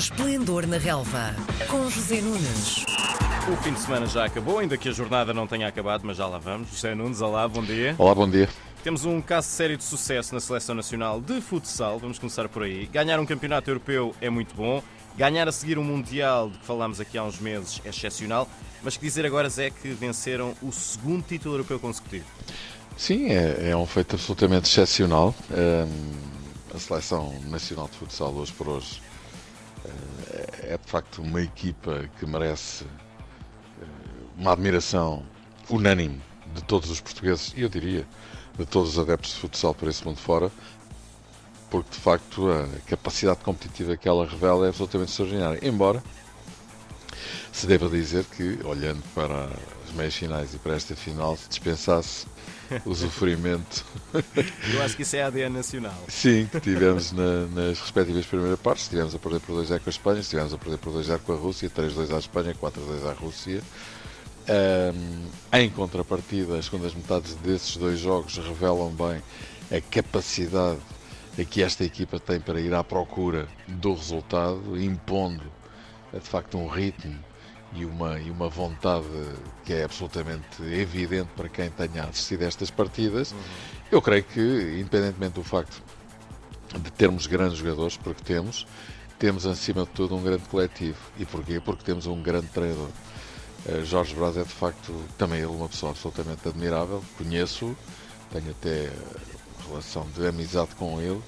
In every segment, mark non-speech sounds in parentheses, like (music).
Esplendor na Relva, com José Nunes. O fim de semana já acabou, ainda que a jornada não tenha acabado, mas já lá vamos. José Nunes, olá, bom dia. Olá, bom dia. Temos um caso sério de sucesso na Seleção Nacional de Futsal, vamos começar por aí. Ganhar um campeonato europeu é muito bom, ganhar a seguir um Mundial, de que falámos aqui há uns meses, é excepcional, mas que dizer agora, Zé, que venceram o segundo título europeu consecutivo. Sim, é, é um feito absolutamente excepcional. Um, a Seleção Nacional de Futsal, hoje por hoje, é de facto uma equipa que merece uma admiração unânime de todos os portugueses e eu diria de todos os adeptos de futsal por esse mundo fora, porque de facto a capacidade competitiva que ela revela é absolutamente extraordinária. Embora se deva dizer que, olhando para as meias finais e para esta final, se dispensasse o sofrimento. (laughs) Eu acho que isso é ADN nacional. Sim, que tivemos na, nas respectivas primeiras partes. Estivemos a perder por 2-0 com a Espanha, estivemos a perder por 2-0 com a Rússia, 3-2 à Espanha, 4-2 à Rússia. Um, em contrapartida, as segundas metades desses dois jogos revelam bem a capacidade que esta equipa tem para ir à procura do resultado, impondo de facto um ritmo e uma, e uma vontade que é absolutamente evidente para quem tenha assistido a estas partidas. Uhum. Eu creio que, independentemente do facto de termos grandes jogadores, porque temos, temos acima de tudo um grande coletivo. E porquê? Porque temos um grande treinador. Uh, Jorge Braz é de facto também ele uma pessoa absolutamente admirável, conheço, tenho até relação de amizade com ele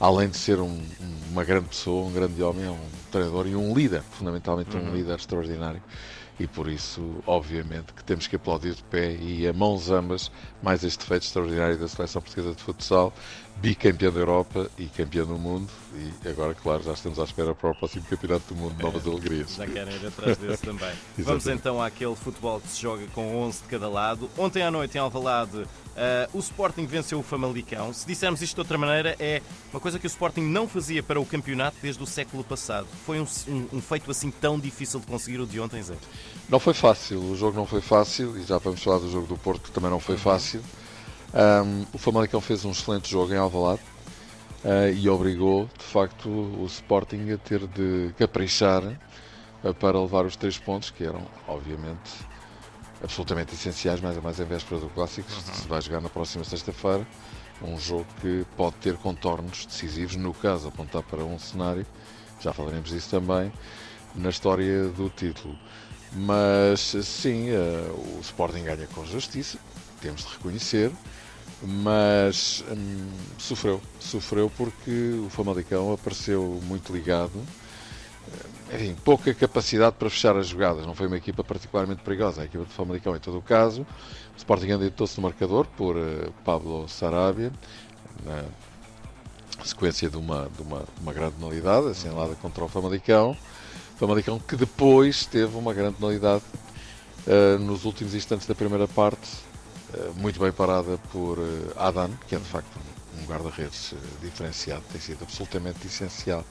além de ser um, uma grande pessoa, um grande homem, é um treinador e um líder, fundamentalmente um uhum. líder extraordinário. E por isso, obviamente, que temos que aplaudir de pé e a mãos ambas mais este feito extraordinário da seleção portuguesa de futsal, bicampeão da Europa e campeão do mundo. E agora, claro, já estamos à espera para o próximo Campeonato do Mundo Novas Alegrias. Já querem ir atrás desse também. (laughs) Vamos então àquele futebol que se joga com 11 de cada lado. Ontem à noite em Alvalade Uh, o Sporting venceu o Famalicão. Se dissermos isto de outra maneira, é uma coisa que o Sporting não fazia para o campeonato desde o século passado. Foi um, um, um feito assim tão difícil de conseguir o de ontem, Zé? Não foi fácil. O jogo não foi fácil e já vamos falar do jogo do Porto, que também não foi uhum. fácil. Um, o Famalicão fez um excelente jogo em Alvalade uh, e obrigou, de facto, o Sporting a ter de caprichar uh, para levar os três pontos, que eram, obviamente, absolutamente essenciais, mais a mais em véspera do Clássico, uhum. se vai jogar na próxima sexta-feira. Um jogo que pode ter contornos decisivos, no caso, apontar para um cenário, já falaremos disso também, na história do título. Mas sim, uh, o Sporting ganha com justiça, temos de reconhecer, mas hum, sofreu. Sofreu porque o Famalicão apareceu muito ligado enfim, pouca capacidade para fechar as jogadas. Não foi uma equipa particularmente perigosa. A equipa de Famalicão, em todo o caso. O Sporting adiantou-se no marcador por uh, Pablo Sarabia, na sequência de uma, de uma, uma grande penalidade assinalada contra o Famalicão. Famalicão que depois teve uma grande penalidade uh, nos últimos instantes da primeira parte, uh, muito bem parada por Adan, que é de facto um guarda-redes diferenciado, tem sido absolutamente essencial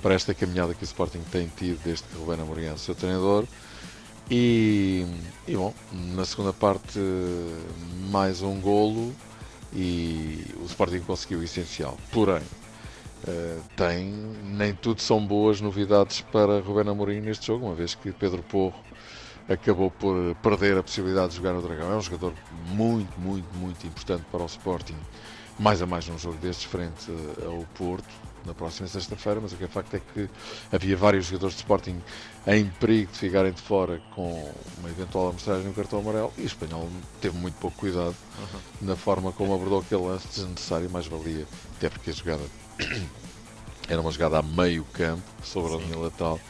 para esta caminhada que o Sporting tem tido desde que Rubén Amorim é o seu treinador. E, e, bom, na segunda parte mais um golo e o Sporting conseguiu o essencial. Porém, uh, tem, nem tudo são boas novidades para Rubén Amorim neste jogo, uma vez que Pedro Porro acabou por perder a possibilidade de jogar no Dragão. É um jogador muito, muito, muito importante para o Sporting, mais a mais num jogo destes frente ao Porto na próxima sexta-feira, mas o que é facto é que havia vários jogadores de Sporting em perigo de ficarem de fora com uma eventual amostragem no cartão amarelo e o espanhol teve muito pouco cuidado uhum. na forma como abordou aquele lance desnecessário, mais valia, até porque a jogada (clears throat) era uma jogada a meio campo, sobre Sim. a linha lateral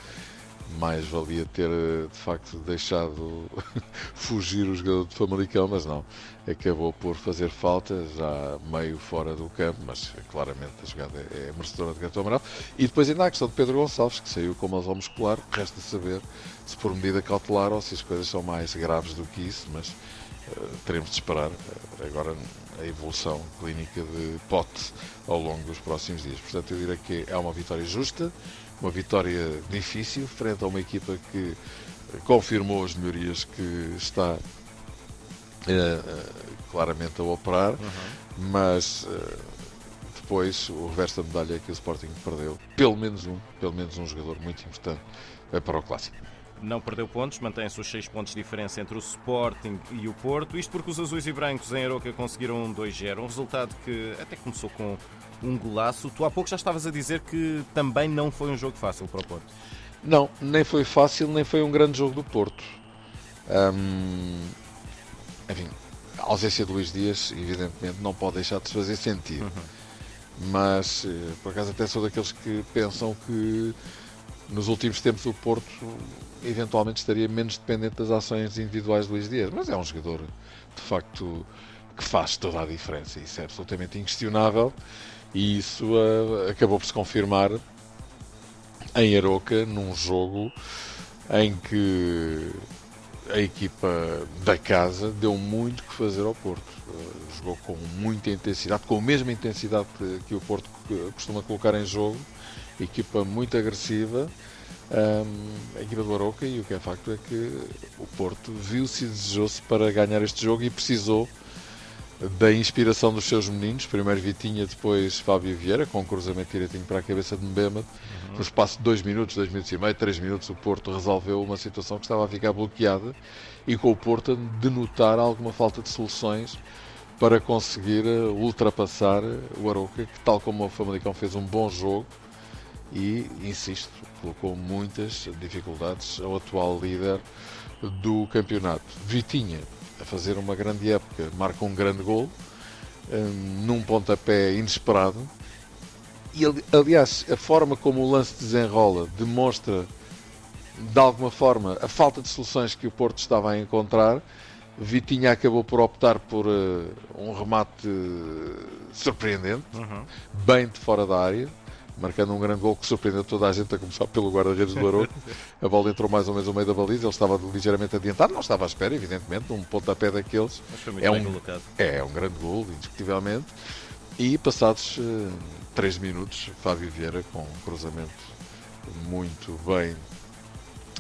mais valia ter de facto deixado (laughs) fugir o jogador de Famalicão, mas não, acabou por fazer falta já meio fora do campo, mas claramente a jogada é merecedora de cartão amarelo. E depois ainda a questão de Pedro Gonçalves, que saiu com uma lesão muscular, resta saber se por medida cautelar ou se as coisas são mais graves do que isso, mas teremos de esperar uh, agora a evolução clínica de Pote ao longo dos próximos dias. Portanto, eu diria que é uma vitória justa, uma vitória difícil, frente a uma equipa que confirmou as melhorias que está uh, claramente a operar, uhum. mas depois o reverso da medalha é que o Sporting perdeu pelo menos um, pelo menos um jogador muito importante eh, para o Clássico não perdeu pontos, mantém-se os 6 pontos de diferença entre o Sporting e o Porto. Isto porque os azuis e brancos em Aroca conseguiram um 2-0, um resultado que até começou com um golaço. Tu há pouco já estavas a dizer que também não foi um jogo fácil para o Porto. Não, nem foi fácil, nem foi um grande jogo do Porto. Hum, enfim, a ausência de Luís Dias, evidentemente, não pode deixar de se fazer sentir. Uhum. Mas, eh, por acaso, até sou daqueles que pensam que nos últimos tempos o Porto eventualmente estaria menos dependente das ações individuais de Luís Dias, mas é um jogador de facto que faz toda a diferença, isso é absolutamente inquestionável. E isso uh, acabou por se confirmar em Aroca num jogo em que a equipa da casa deu muito que fazer ao Porto. Uh, jogou com muita intensidade, com a mesma intensidade que o Porto costuma colocar em jogo equipa muito agressiva, um, a equipa do Aroca, e o que é facto é que o Porto viu-se e desejou-se para ganhar este jogo e precisou da inspiração dos seus meninos, primeiro Vitinha, depois Fábio Vieira, com um cruzamento direitinho para a cabeça de Mbemba. Uhum. No espaço de 2 minutos, 2 minutos e meio, 3 minutos, o Porto resolveu uma situação que estava a ficar bloqueada e com o Porto a denotar alguma falta de soluções para conseguir uh, ultrapassar o Aroca, que tal como o Famalicão fez um bom jogo, e, insisto, colocou muitas dificuldades ao atual líder do campeonato. Vitinha, a fazer uma grande época, marca um grande gol, um, num pontapé inesperado. E, aliás, a forma como o lance desenrola demonstra, de alguma forma, a falta de soluções que o Porto estava a encontrar. Vitinha acabou por optar por uh, um remate uh, surpreendente, uhum. bem de fora da área, marcando um grande gol que surpreendeu toda a gente, a começar pelo guarda-redes do Aroco. a bola entrou mais ou menos no meio da baliza, ele estava ligeiramente adiantado, não estava à espera, evidentemente, um pontapé daqueles. Mas foi muito é, um, é, é um grande gol, indiscutivelmente. E passados uh, eh, 3 minutos, Fábio Vieira, com um cruzamento muito bem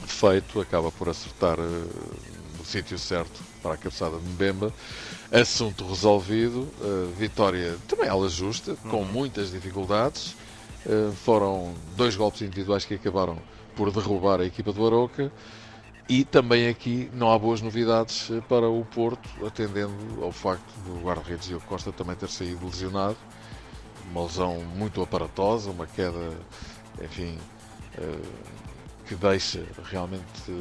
feito, acaba por acertar uh, no sítio certo para a cabeçada de Mbemba. Assunto resolvido, uh, vitória também ela justa, com uhum. muitas dificuldades foram dois golpes individuais que acabaram por derrubar a equipa do Aroca. E também aqui não há boas novidades eh, para o Porto, atendendo ao facto do guarda-redes Diogo Costa também ter saído lesionado. Uma lesão muito aparatosa, uma queda, enfim, eh, que deixa realmente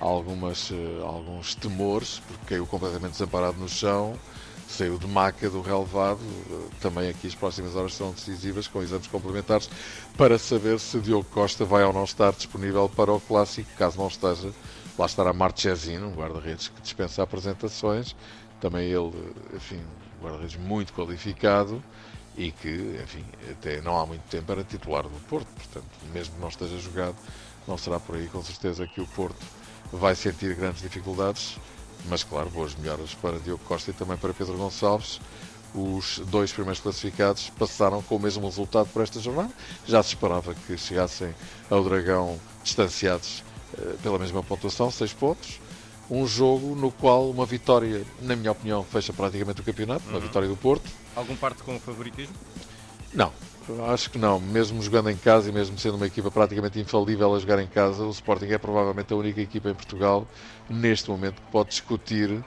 algumas, alguns temores, porque caiu completamente desamparado no chão saiu de maca do relevado. Também aqui as próximas horas serão decisivas com exames complementares para saber se Diogo Costa vai ou não estar disponível para o clássico. Caso não esteja, lá estará Marchesino, um guarda-redes que dispensa apresentações. Também ele, enfim, um guarda-redes muito qualificado e que, enfim, até não há muito tempo era titular do Porto. Portanto, mesmo que não esteja jogado, não será por aí com certeza que o Porto vai sentir grandes dificuldades mas claro, boas melhoras para Diogo Costa e também para Pedro Gonçalves. Os dois primeiros classificados passaram com o mesmo resultado para esta jornada. Já se esperava que chegassem ao Dragão distanciados eh, pela mesma pontuação, 6 pontos. Um jogo no qual uma vitória, na minha opinião, fecha praticamente o campeonato, uhum. uma vitória do Porto. Algum parte com o favoritismo? Não, Acho que não. Mesmo jogando em casa e mesmo sendo uma equipa praticamente infalível a jogar em casa, o Sporting é provavelmente a única equipa em Portugal neste momento que pode discutir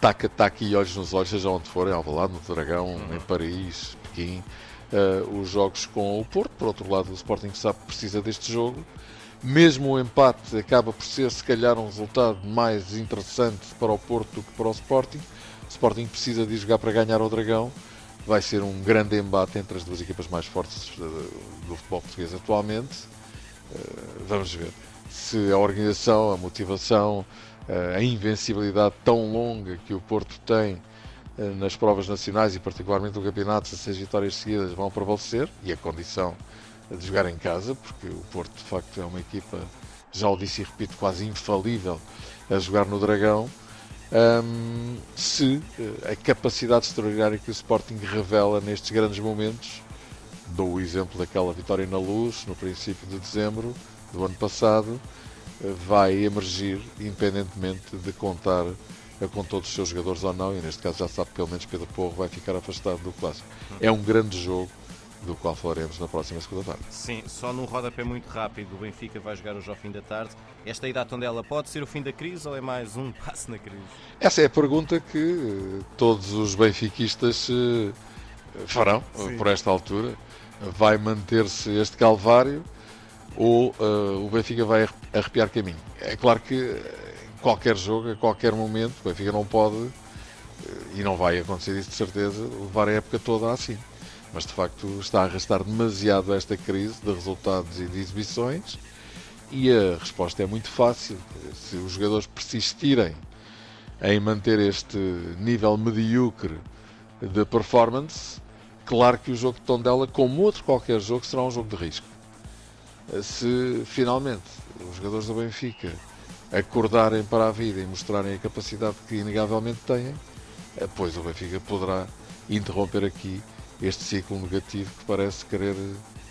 taca taca e olhos nos olhos, seja onde for, em Alvalade, no Dragão, uhum. em Paris, Pequim, uh, os jogos com o Porto. Por outro lado, o Sporting sabe que precisa deste jogo. Mesmo o empate acaba por ser, se calhar, um resultado mais interessante para o Porto do que para o Sporting. O Sporting precisa de jogar para ganhar o Dragão vai ser um grande embate entre as duas equipas mais fortes do futebol português atualmente. Eh, vamos ver se a organização, a motivação, eh, a invencibilidade tão longa que o Porto tem eh, nas provas nacionais e particularmente no campeonato, se seis vitórias seguidas vão prevalecer e a condição de jogar em casa, porque o Porto de facto é uma equipa, já o disse e repito, quase infalível a jogar no Dragão um, se eh, a capacidade extraordinária que o Sporting revela nestes grandes momentos, dou o exemplo daquela vitória na luz no princípio de dezembro do ano passado, eh, vai emergir independentemente de contar com todos os seus jogadores ou não, e neste caso já sabe que pelo menos Pedro Porro vai ficar afastado do clássico. É um grande jogo do qual falaremos na próxima segunda-feira. Sim, só num rodapé muito rápido, o Benfica vai jogar hoje ao fim da tarde. Esta ida à Tondela pode ser o fim da crise ou é mais um (laughs) passo na crise? Essa é a pergunta que eh, todos os benfiquistas eh, farão Sim. por esta altura. Vai manter-se este calvário ou uh, o Benfica vai arrepiar caminho? É claro que em qualquer jogo, a qualquer momento, o Benfica não pode, e não vai acontecer isso de certeza, levar a época toda assim mas de facto está a arrastar demasiado esta crise de resultados e de exibições. E a resposta é muito fácil. Se os jogadores persistirem em manter este nível medíocre de performance, claro que o jogo de Tondela, como outro qualquer jogo, será um jogo de risco. Se finalmente os jogadores do Benfica acordarem para a vida e mostrarem a capacidade que inegavelmente têm, pois o Benfica poderá interromper aqui este ciclo negativo que parece querer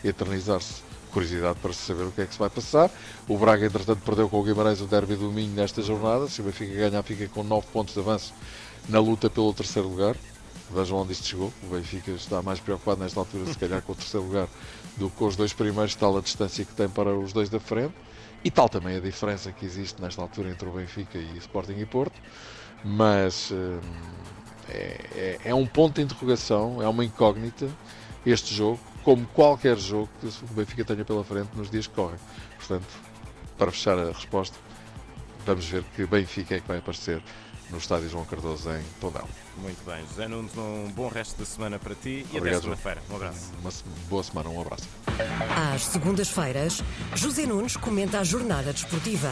eternizar-se. Curiosidade para saber o que é que se vai passar. O Braga, entretanto, perdeu com o Guimarães o derby do Minho nesta jornada. Se o Benfica ganhar, fica com 9 pontos de avanço na luta pelo terceiro lugar. Vejam onde isto chegou. O Benfica está mais preocupado nesta altura, se calhar, com o terceiro lugar do que com os dois primeiros, tal a distância que tem para os dois da frente. E tal também a diferença que existe nesta altura entre o Benfica e o Sporting e Porto. Mas. Hum, é, é, um ponto de interrogação, é uma incógnita este jogo, como qualquer jogo que o Benfica tenha pela frente nos dias que correm. Portanto, para fechar a resposta, vamos ver que Benfica é que vai aparecer no estádio João Cardoso em Tondela. Muito bem, José Nunes, um bom resto de semana para ti e Obrigado, até segunda-feira. Um abraço. Uma boa semana, um abraço. Às segundas-feiras, José Nunes comenta a jornada desportiva.